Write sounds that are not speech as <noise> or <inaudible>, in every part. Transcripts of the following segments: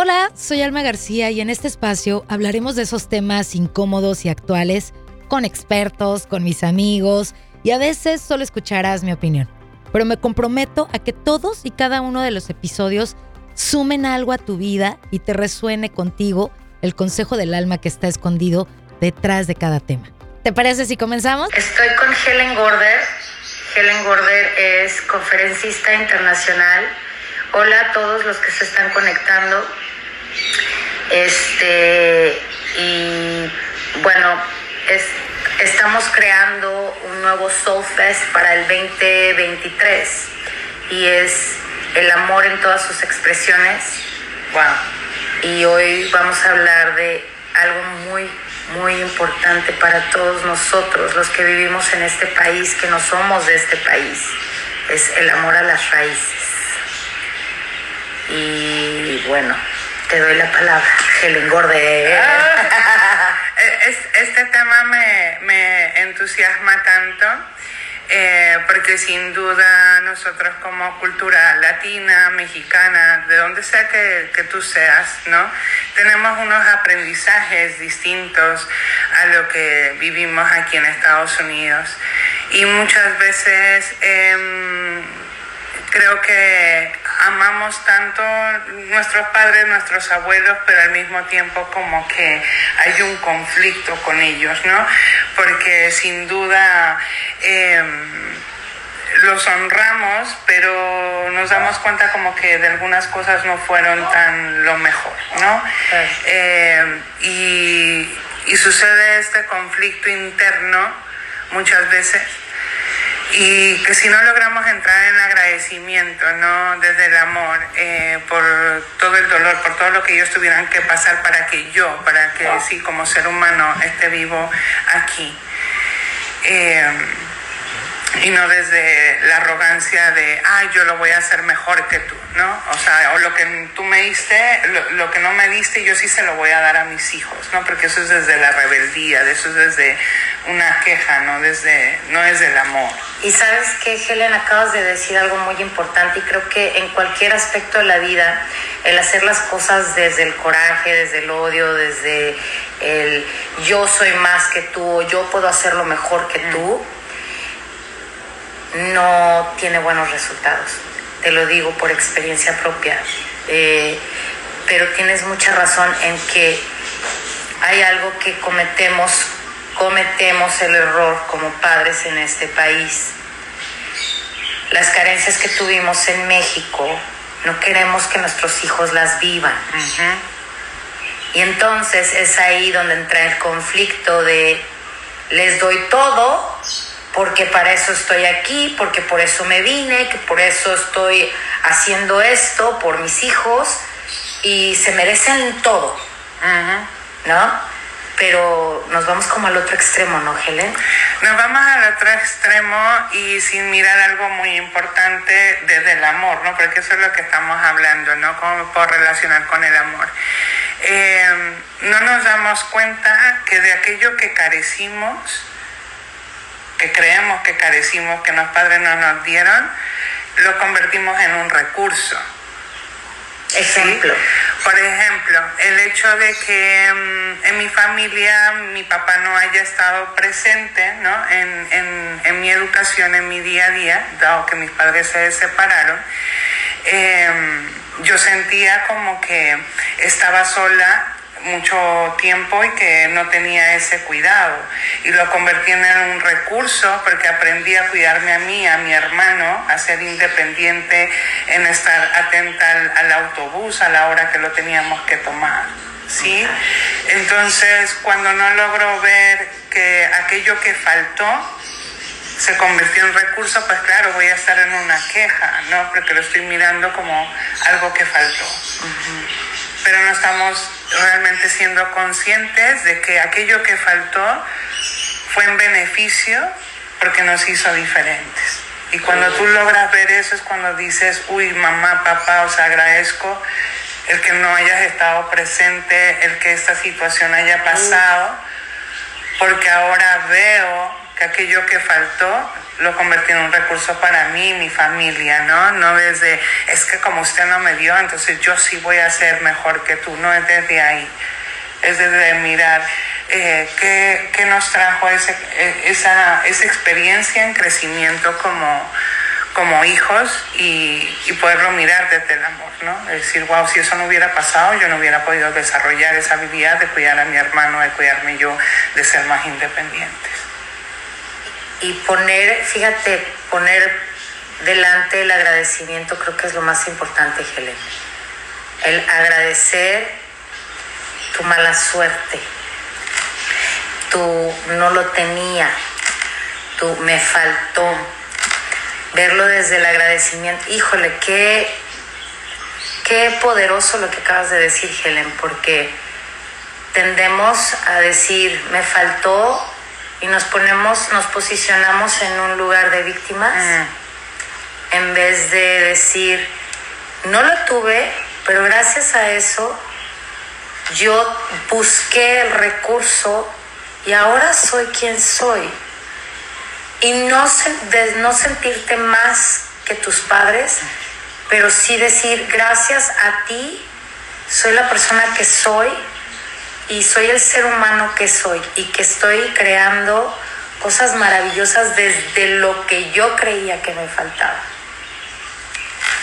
Hola, soy Alma García y en este espacio hablaremos de esos temas incómodos y actuales con expertos, con mis amigos y a veces solo escucharás mi opinión. Pero me comprometo a que todos y cada uno de los episodios sumen algo a tu vida y te resuene contigo el consejo del alma que está escondido detrás de cada tema. ¿Te parece si comenzamos? Estoy con Helen Gorder. Helen Gorder es conferencista internacional. Hola a todos los que se están conectando. Este, y bueno, estamos creando un nuevo Soul Fest para el 2023 y es el amor en todas sus expresiones. Wow. Y hoy vamos a hablar de algo muy, muy importante para todos nosotros, los que vivimos en este país, que no somos de este país. Es el amor a las raíces. Y bueno, te doy la palabra, Helen Gorde. Ah, este tema me, me entusiasma tanto. Eh, porque sin duda nosotros como cultura latina, mexicana, de donde sea que, que, tú seas, ¿no? Tenemos unos aprendizajes distintos a lo que vivimos aquí en Estados Unidos. Y muchas veces eh, creo que amamos tanto nuestros padres, nuestros abuelos, pero al mismo tiempo como que hay un conflicto con ellos, ¿no? Porque sin duda em, los honramos, pero nos damos cuenta como que de algunas cosas no fueron tan lo mejor, ¿no? Em, y, y sucede este conflicto interno muchas veces y que si no logramos entrar en agradecimiento, ¿no? Desde el amor, eh, por todo el dolor, por todo lo que ellos tuvieran que pasar para que yo, para que sí, como ser humano, esté vivo aquí. Eh, y no desde la arrogancia de, ay, yo lo voy a hacer mejor que tú, ¿no? O sea, o lo que tú me diste, lo, que no me diste, yo sí se lo voy a dar a mis hijos, ¿no? Porque eso es desde la rebeldía, eso es desde una queja, ¿no? Desde, no es del amor. Y sabes que, Helen, acabas de decir algo muy importante y creo que en cualquier aspecto de la vida, el hacer las cosas desde el coraje, desde el odio, desde el yo soy más que tú, o yo puedo hacerlo mejor que tú, no tiene buenos resultados. Te lo digo por experiencia propia. Eh, pero tienes mucha razón en que hay algo que cometemos, cometemos el error como padres en este país. Las carencias que tuvimos en México, no queremos que nuestros hijos las vivan. Y entonces es ahí donde entra el conflicto de les doy todo, porque para eso estoy aquí, porque por eso me vine, que por eso estoy haciendo esto por mis hijos y se merecen todo, ¿no? Pero nos vamos como al otro extremo, ¿no, Helen? Nos vamos al otro extremo y sin mirar algo muy importante desde el amor, ¿no? Porque eso es lo que estamos hablando, ¿no? Cómo puedo relacionar con el amor. Eh, no nos damos cuenta que de aquello que carecimos, que creemos que carecimos, que los padres no nos dieron, lo convertimos en un recurso. Ejemplo. Por ejemplo, el hecho de que mm, en mi familia mi papá no haya estado presente ¿no? en, en, en, mi educación, en mi día a día, dado que mis padres se separaron, em, yo sentía como que estaba sola mucho tiempo y que no tenía ese cuidado. Y lo convertí en un recurso porque aprendí a cuidarme a mí, a mi hermano, a ser independiente, en estar atenta al, autobús a la hora que lo teníamos que tomar. ¿Sí? Entonces, cuando no logro ver que aquello que faltó se convirtió en recurso, pues claro, voy a estar en una queja, ¿no? Porque lo estoy mirando como algo que faltó pero no estamos realmente siendo conscientes de que aquello que faltó fue en beneficio porque nos hizo diferentes. Y cuando tú logras ver eso es cuando dices, uy, mamá, papá, os agradezco el que no hayas estado presente, el que esta situación haya pasado, porque ahora veo que aquello que faltó lo convertí en un recurso para mí mi familia, ¿no? No desde, es que como usted no me dio, entonces yo sí voy a ser mejor que tú, no es desde ahí, es desde mirar eh, qué, qué, nos trajo ese, eh, esa, esa experiencia en crecimiento como, como hijos y, y, poderlo mirar desde el amor, ¿no? Es decir, wow, si eso no hubiera pasado, yo no hubiera podido desarrollar esa habilidad de cuidar a mi hermano, de cuidarme yo, de ser más independientes. Y poner, fíjate, poner delante el agradecimiento creo que es lo más importante, Helen. El agradecer tu mala suerte, tu no lo tenía, tu me faltó, verlo desde el agradecimiento. Híjole, qué, qué poderoso lo que acabas de decir, Helen, porque tendemos a decir, me faltó y nos ponemos, nos posicionamos en un lugar de víctimas mm. en vez de decir, no lo tuve, pero gracias a eso yo busqué el recurso y ahora soy quien soy. Y no, de no sentirte más que tus padres, pero sí decir, gracias a ti, soy la persona que soy y soy el ser humano que soy y que estoy creando cosas maravillosas desde lo que yo creía que me faltaba.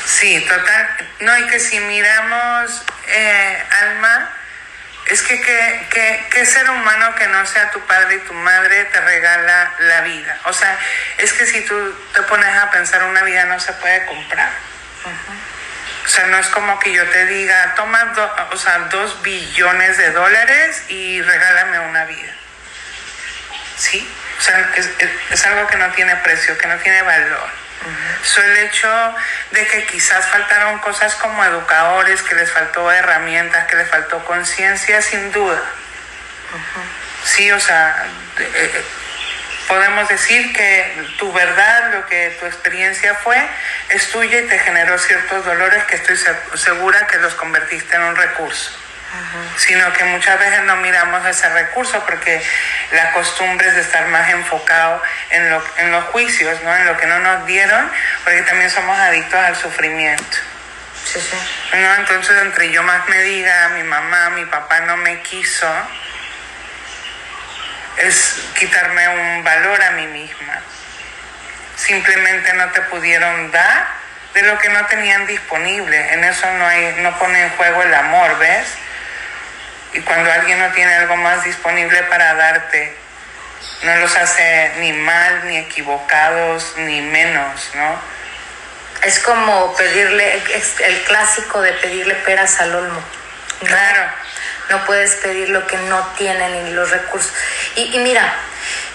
Sí, total. No, y que si miramos, eh, Alma, es que qué ser humano que no sea tu padre y tu madre te regala la vida. O sea, es que si tú te pones a pensar, una vida no se puede comprar. O sea, no es como que yo te diga, toma o sea, dos billones de dólares y regálame una vida. ¿Sí? O sea, es, algo que no tiene precio, que no tiene valor. Uh el hecho de que quizás faltaron cosas como educadores, que les faltó herramientas, que les faltó conciencia, sin duda. Sí, o sea, eh, podemos decir que tu verdad, lo que tu experiencia fue, es tuya y te generó ciertos dolores que estoy segura que los convertiste en un recurso. Sino que muchas veces no miramos ese recurso porque la costumbre es de estar más enfocado en, lo, en los juicios, ¿no? en lo que no nos dieron, porque también somos adictos al sufrimiento. Sí, sí. ¿No? Entonces, entre yo más me diga, mi mamá, mi papá no me quiso, es quitarme un valor a mí misma. Simplemente no te pudieron dar de lo que no tenían disponible. En eso no, hay, no pone en juego el amor, ¿ves? Y cuando alguien no tiene algo más disponible para darte, no los hace ni mal, ni equivocados, ni menos, ¿no? Es como pedirle, el clásico de pedirle peras al olmo. Claro no puedes pedir lo que no tienen ni los recursos. Y, mira,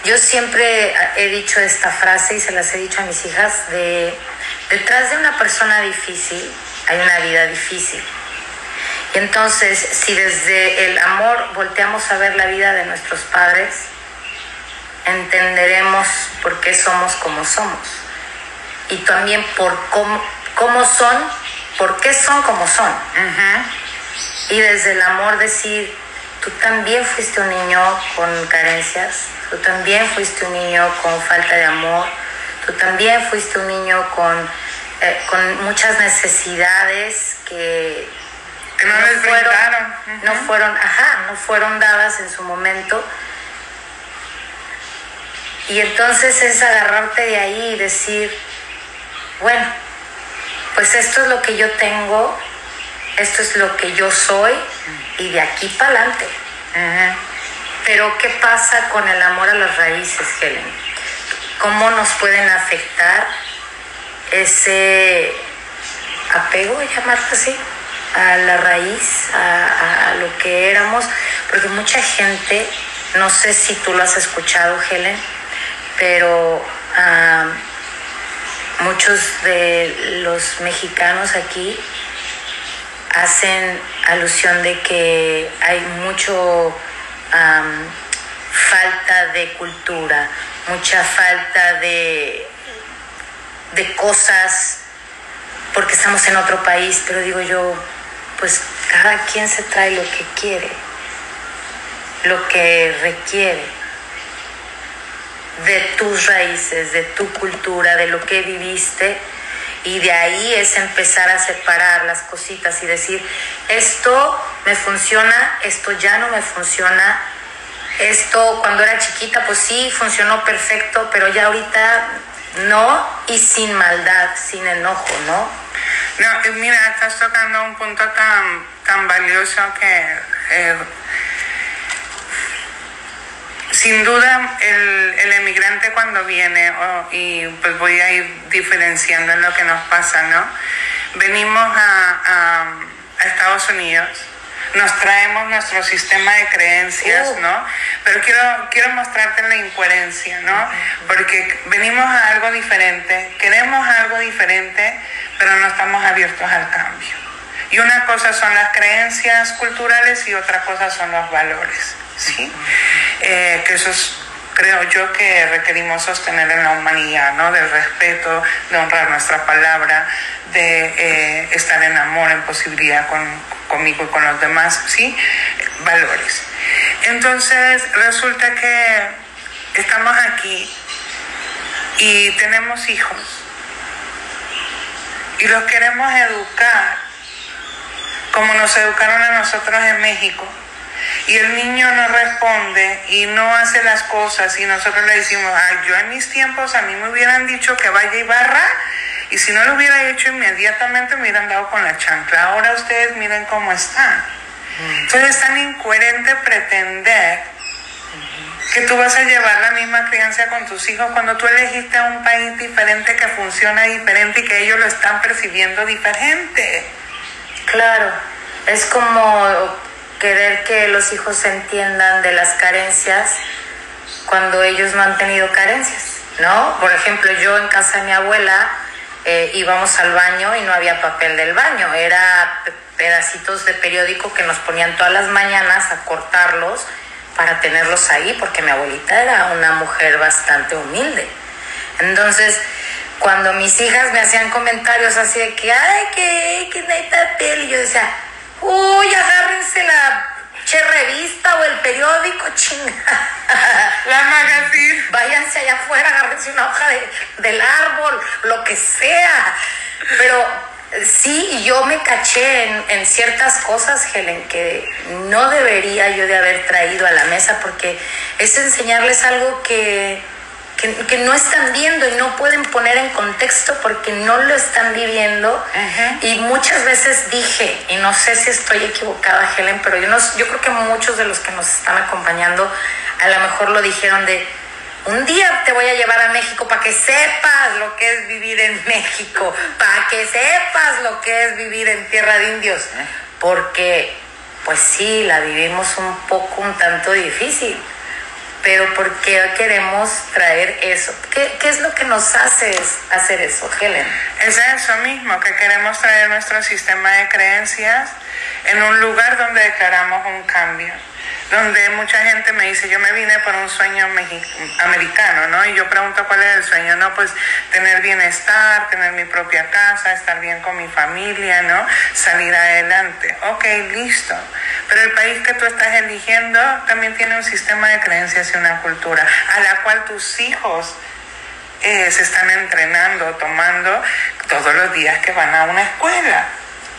yo siempre he dicho esta frase y se las he dicho a mis hijas, de detrás de una persona difícil hay una vida difícil. Y entonces, si desde el amor volteamos a ver la vida de nuestros padres, entenderemos por qué somos como somos. Y también por cómo, cómo son, por qué son como son y desde el amor decir, tú también fuiste un niño con carencias, tú también fuiste un niño con falta de amor, tú también fuiste un niño con, eh, con muchas necesidades que, no, fueron, no fueron, ajá, no fueron dadas en su momento. Y entonces es agarrarte de ahí y decir, bueno, pues esto es lo que yo tengo esto es lo que yo soy y de aquí para adelante. Pero ¿qué pasa con el amor a las raíces, Helen? ¿Cómo nos pueden afectar ese apego, llamarlo así, a la raíz, a, lo que éramos? Porque mucha gente, no sé si tú lo has escuchado, Helen, pero ah, muchos de los mexicanos aquí hacen alusión de que hay mucho falta de cultura, mucha falta de, de cosas, porque estamos en otro país, pero digo yo, pues cada quien se trae lo que quiere, lo que requiere. de tus raíces, de tu cultura, de lo que viviste. Y de ahí es empezar a separar las cositas y decir, esto me funciona, esto ya no me funciona. Esto cuando era chiquita, pues sí, funcionó perfecto, pero ya ahorita no y sin maldad, sin enojo, ¿no? No, mira, estás tocando un punto tan, tan valioso que eh, sin duda el, el, emigrante cuando viene, oh, y pues voy a ir diferenciando en lo que nos pasa, ¿no? Venimos a, a, a Estados Unidos nos traemos nuestro sistema de creencias, oh. ¿no? Pero quiero, quiero mostrarte la incoherencia, ¿no? Porque venimos a algo diferente, queremos algo diferente, pero no estamos abiertos al cambio. Y una cosa son las creencias culturales y otra cosa son los valores, Eh, que eso es creo yo que requerimos sostener en la humanidad, ¿no? Del respeto, de honrar nuestra palabra, de eh, estar en amor, en posibilidad con, conmigo y con los demás, ¿sí? Valores. Entonces resulta que estamos aquí y tenemos hijos y los queremos educar como nos educaron a nosotros en México. Y el niño no responde y no hace las cosas y nosotros le decimos, ay, yo en mis tiempos a mí me hubieran dicho que vaya y barra y si no lo hubiera hecho inmediatamente me hubieran dado con la chancla. Ahora ustedes miren cómo están. Entonces es tan incoherente pretender que tú vas a llevar la misma crianza con tus hijos cuando tú elegiste a un país diferente que funciona diferente y que ellos lo están percibiendo diferente. Claro, es como querer que los hijos entiendan de las carencias cuando ellos no han tenido carencias, ¿no? Por ejemplo, yo en casa de mi abuela, eh, íbamos al baño y no había papel del baño, era pedacitos de periódico que nos ponían todas las mañanas a cortarlos para tenerlos ahí, porque mi abuelita era una mujer bastante humilde. Entonces, cuando mis hijas me hacían comentarios así de que, ay, que, que no hay papel, y yo decía, uy, agárrense la che revista o el periódico, chinga. <laughs> La magazine. Váyanse allá afuera, agárrense una hoja de, del árbol, lo que sea. Pero sí, yo me caché en, en, ciertas cosas, Helen, que no debería yo de haber traído a la mesa porque es enseñarles algo que que, que, no están viendo y no pueden poner en contexto porque no lo están viviendo. Y muchas veces dije, y no sé si estoy equivocada, Helen, pero yo, no, yo creo que muchos de los que nos están acompañando a lo mejor lo dijeron de, un día te voy a llevar a México para que sepas lo que es vivir en México, para que sepas lo que es vivir en tierra de indios, porque pues sí, la vivimos un poco, un tanto difícil pero ¿por qué queremos traer eso? ¿Qué, ¿Qué, es lo que nos hace hacer eso, Helen? Es eso mismo, que queremos traer nuestro sistema de creencias en un lugar donde declaramos un cambio donde mucha gente me dice, yo me vine por un sueño americano, ¿no? Y yo pregunto cuál es el sueño, ¿no? Pues tener bienestar, tener mi propia casa, estar bien con mi familia, ¿no? Salir adelante. Ok, listo. Pero el país que tú estás eligiendo también tiene un sistema de creencias y una cultura a la cual tus hijos eh, se están entrenando, tomando todos los días que van a una escuela.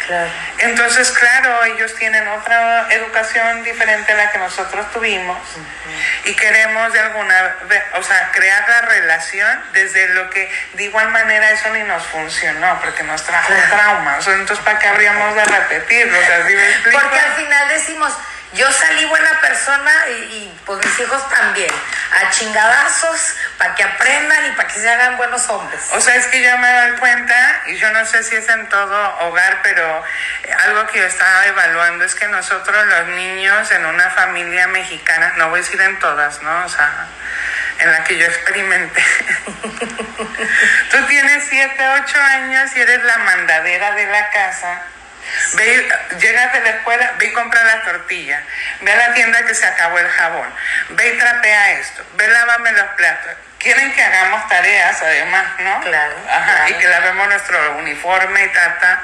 Claro. Entonces, claro, ellos tienen otra educación diferente a la que nosotros tuvimos uh -huh. y queremos de alguna, o sea, crear la relación desde lo que de igual manera eso ni nos funcionó porque nos trajo traumas. Entonces, ¿para qué habríamos de repetirlo? O sea, ¿sí porque al final decimos, yo salí buena persona y, y, pues mis hijos también, a chingadazos, para que aprendan y para que se hagan buenos hombres. O sea, es que yo me doy cuenta, y yo no sé si es en todo hogar, pero algo que yo estaba evaluando es que nosotros los niños en una familia mexicana, no voy a decir en todas, ¿no? O sea, en la que yo experimenté. <laughs> Tú tienes 7, 8 años y eres la mandadera de la casa Ve, llegas de la escuela, ve y compra la tortilla, ve a la tienda que se acabó el jabón, ve y trapea esto, ve lávame los platos. Quieren que hagamos tareas además, ¿no? Claro. Ajá, claro. y que lavemos nuestro uniforme y tata.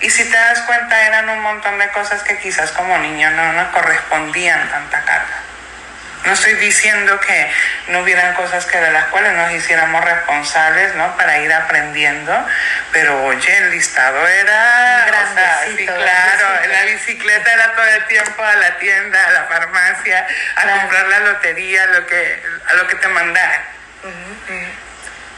Y si te das cuenta, eran un montón de cosas que quizás como niño no nos correspondían tanta carga. No estoy diciendo que no hubieran cosas que de las cuales nos hiciéramos responsables, ¿no? Para ir aprendiendo, pero oye, el listado era, o sea, sí, claro, la bicicleta era todo el tiempo a la tienda, a la farmacia, a comprar la lotería, lo que, a lo que te mandaran.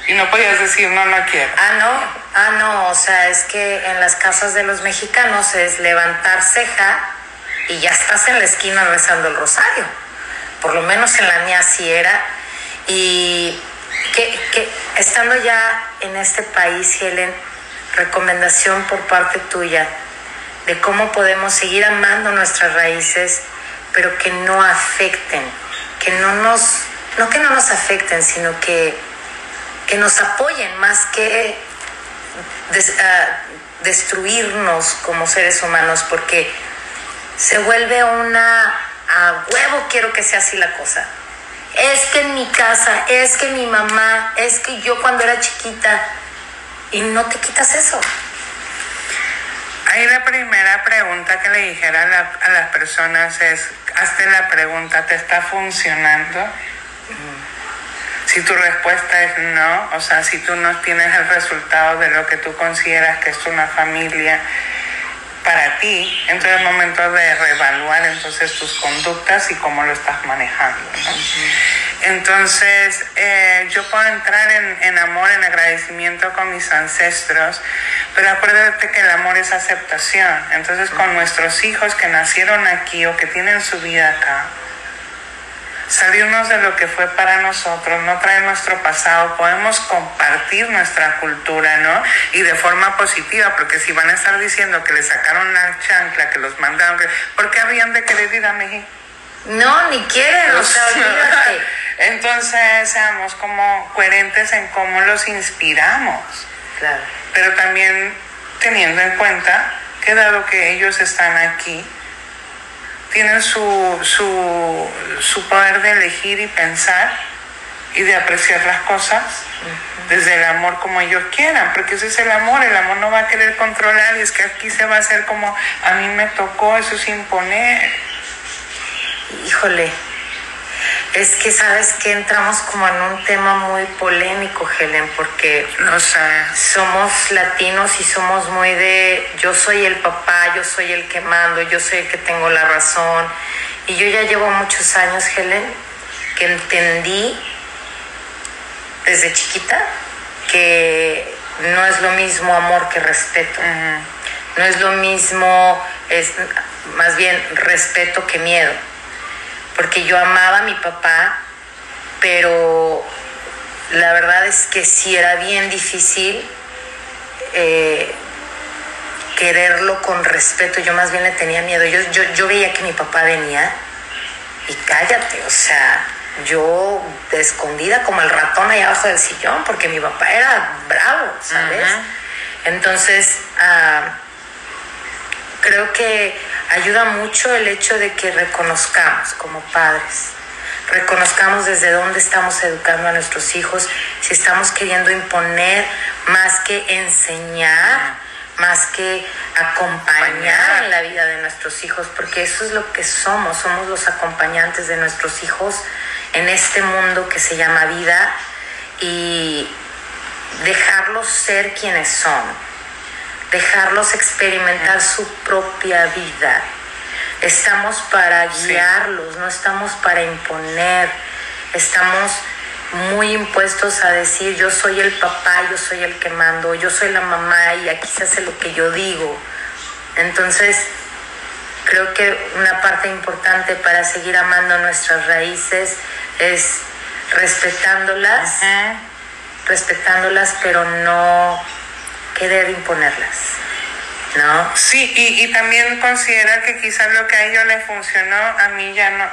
Y no podías decir, no, no quiero. Ah, no, ah, no, o sea, es que en las casas de los mexicanos es levantar ceja y ya estás en la esquina rezando el rosario. Por lo menos en la mía sí era. Y que, estando ya en este país, Helen, recomendación por parte tuya de cómo podemos seguir amando nuestras raíces, pero que no afecten, que no nos, no que no nos afecten, sino que que nos apoyen más que ah, destruirnos como seres humanos, porque se vuelve una a huevo quiero que sea así la cosa. Es que en mi casa, es que mi mamá, es que yo cuando era chiquita, y no te quitas eso. Ahí la primera pregunta que le dijera a, las personas es, hazte la pregunta, ¿te está funcionando? Si tu respuesta es no, o sea, si tú no tienes el resultado de lo que tú consideras que es una familia para ti, entonces es momento de reevaluar entonces tus conductas y cómo lo estás manejando. Entonces, eh, yo puedo entrar en, en, amor, en agradecimiento con mis ancestros, pero acuérdate que el amor es aceptación. Entonces, con nuestros hijos que nacieron aquí o que tienen su vida acá, salirnos de lo que fue para nosotros, no traer nuestro pasado, podemos compartir nuestra cultura, ¿no? Y de forma positiva, porque si van a estar diciendo que le sacaron la chancla, que los mandaron, ¿por qué habían de querer ir a México? No, ni quieren, o sea, <laughs> Entonces, seamos como coherentes en cómo los inspiramos. Claro. Pero también teniendo en cuenta que dado que ellos están aquí, tienen su, su, su poder de elegir y pensar y de apreciar las cosas desde el amor como ellos quieran, porque ese es el amor, el amor no va a querer controlar y es que aquí se va a hacer como a mí me tocó, eso es imponer. Híjole, es que sabes que entramos como en un tema muy polémico, Helen, porque no sé. somos latinos y somos muy de yo soy el papá, yo soy el que mando, yo soy el que tengo la razón. Y yo ya llevo muchos años, Helen, que entendí desde chiquita que no es lo mismo amor que respeto. No es lo mismo, es más bien respeto que miedo porque yo amaba a mi papá, pero la verdad es que sí era bien difícil eh, quererlo con respeto, yo más bien le tenía miedo. Yo, yo, yo veía que mi papá venía y cállate, o sea, yo escondida como el ratón ahí abajo del sillón, porque mi papá era bravo, ¿sabes? Entonces, ah, creo que ayuda mucho el hecho de que reconozcamos como padres, reconozcamos desde dónde estamos educando a nuestros hijos, si estamos queriendo imponer más que enseñar, más que acompañar la vida de nuestros hijos, porque eso es lo que somos, somos los acompañantes de nuestros hijos en este mundo que se llama vida y dejarlos ser quienes son dejarlos experimentar su propia vida. Estamos para guiarlos, no estamos para imponer. Estamos muy impuestos a decir yo soy el papá, yo soy el que mando, yo soy la mamá y aquí se hace lo que yo digo. Entonces, creo que una parte importante para seguir amando nuestras raíces es respetándolas, respetándolas, pero no querer imponerlas. ¿No? Sí, y, y también considerar que quizás lo que a ellos les funcionó, a mí ya no,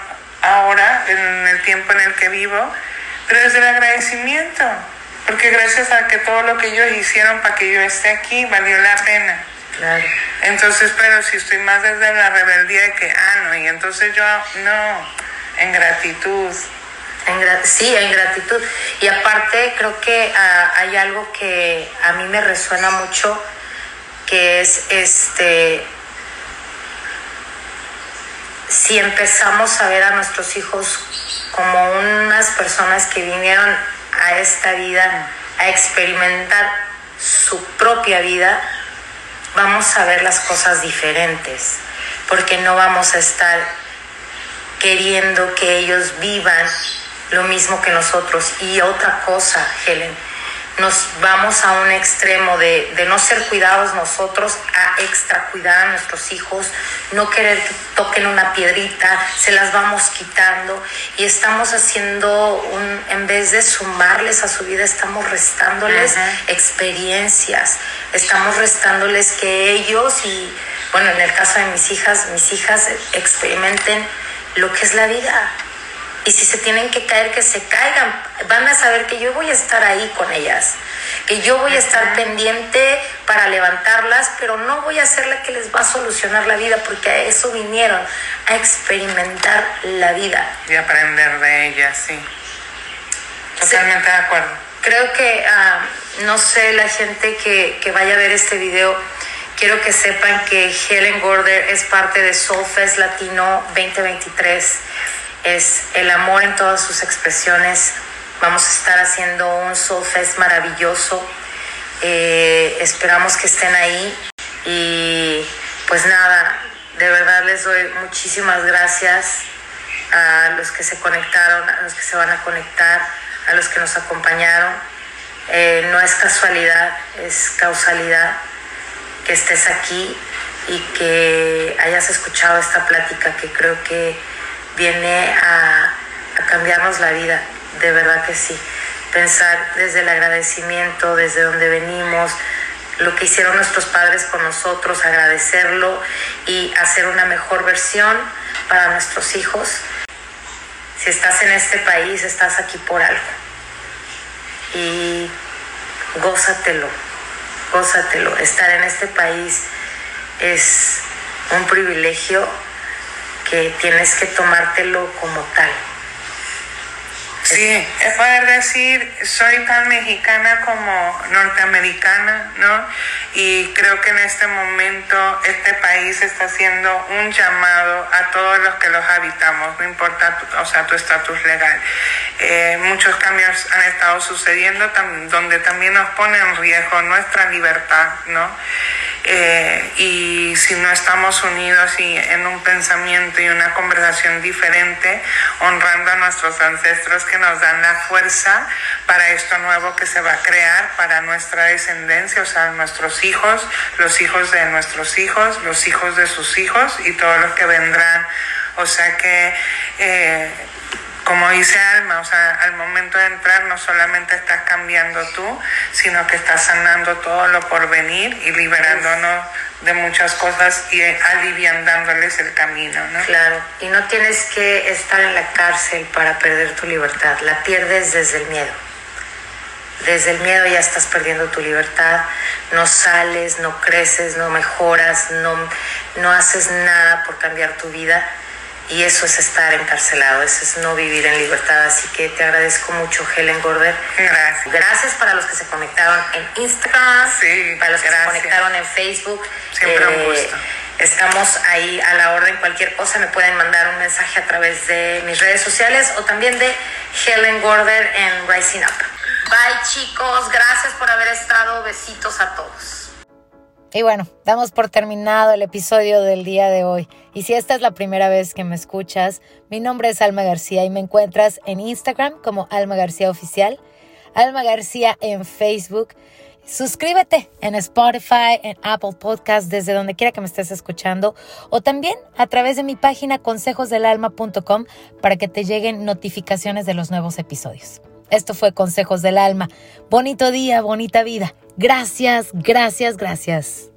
ahora, en el tiempo en el que vivo, pero desde el agradecimiento, porque gracias a que todo lo que ellos hicieron para que yo esté aquí valió la pena. Claro. Entonces, pero si estoy más desde la rebeldía de que, ah, no, y entonces yo, no, en gratitud, sí, en gratitud. Y aparte creo que ah, hay algo que a mí me resuena mucho, que es este si empezamos a ver a nuestros hijos como unas personas que vinieron a esta vida a experimentar su propia vida, vamos a ver las cosas diferentes, porque no vamos a estar queriendo que ellos vivan lo mismo que nosotros. Y otra cosa, Helen, nos vamos a un extremo de, de, no ser cuidados nosotros a extra cuidar a nuestros hijos, no querer que toquen una piedrita, se las vamos quitando y estamos haciendo un, en vez de sumarles a su vida, estamos restándoles experiencias, estamos restándoles que ellos y, bueno, en el caso de mis hijas, mis hijas experimenten lo que es la vida y si se tienen que caer, que se caigan. Van a saber que yo voy a estar ahí con ellas, que yo voy a estar pendiente para levantarlas, pero no voy a ser la que les va a solucionar la vida, porque a eso vinieron, a experimentar la vida. Y aprender de ellas, sí. Totalmente de acuerdo. Creo que, uh, no sé, la gente que, que vaya a ver este video, quiero que sepan que Helen Gorder es parte de Soulfest Latino 2023 es el amor en todas sus expresiones. Vamos a estar haciendo un Soul Fest maravilloso. Eh, esperamos que estén ahí y pues nada, de verdad les doy muchísimas gracias a los que se conectaron, a los que se van a conectar, a los que nos acompañaron. Eh, no es casualidad, es causalidad que estés aquí y que hayas escuchado esta plática que creo que viene a, cambiarnos la vida, de verdad que sí. Pensar desde el agradecimiento, desde donde venimos, lo que hicieron nuestros padres con nosotros, agradecerlo y hacer una mejor versión para nuestros hijos. Si estás en este país, estás aquí por algo. Y gózatelo, gózatelo. Estar en este país es un privilegio que tienes que tomártelo como tal. Sí, es poder decir, soy tan mexicana como norteamericana, ¿no? Y creo que en este momento este país está haciendo un llamado a todos los que los habitamos, no importa, o sea, tu estatus legal. Eh, muchos cambios han estado sucediendo donde también nos pone en riesgo nuestra libertad, ¿no? Eh, y si no estamos unidos y en un pensamiento y una conversación diferente, honrando a nuestros ancestros que nos dan la fuerza para esto nuevo que se va a crear para nuestra descendencia, o sea, nuestros hijos, los hijos de nuestros hijos, los hijos de sus hijos y todos los que vendrán. O sea que eh, como dice Alma, o sea, al momento de entrar no solamente estás cambiando tú, sino que estás sanando todo lo por venir y liberándonos de muchas cosas y aliviándoles el camino, ¿no? Claro, y no tienes que estar en la cárcel para perder tu libertad, la pierdes desde el miedo. Desde el miedo ya estás perdiendo tu libertad, no sales, no creces, no mejoras, no, no haces nada por cambiar tu vida y eso es estar encarcelado, eso es no vivir en libertad. Así que te agradezco mucho, Helen Gorder. Gracias. Gracias para los que se conectaron en Instagram, sí, para los que se conectaron en Facebook. Siempre un eh, gusto. Estamos ahí a la orden. Cualquier cosa me pueden mandar un mensaje a través de mis redes sociales o también de Helen Gorder en Rising Up. Bye chicos, gracias por haber estado. Besitos a todos. Y bueno, damos por terminado el episodio del día de hoy. Y si esta es la primera vez que me escuchas, mi nombre es Alma García y me encuentras en Instagram como Alma García Oficial, Alma García en Facebook. Suscríbete en Spotify, en Apple Podcast, desde donde quiera que me estés escuchando, o también a través de mi página consejosdelalma.com para que te lleguen notificaciones de los nuevos episodios. Esto fue Consejos del Alma. Bonito día, bonita vida. Gracias, gracias, gracias.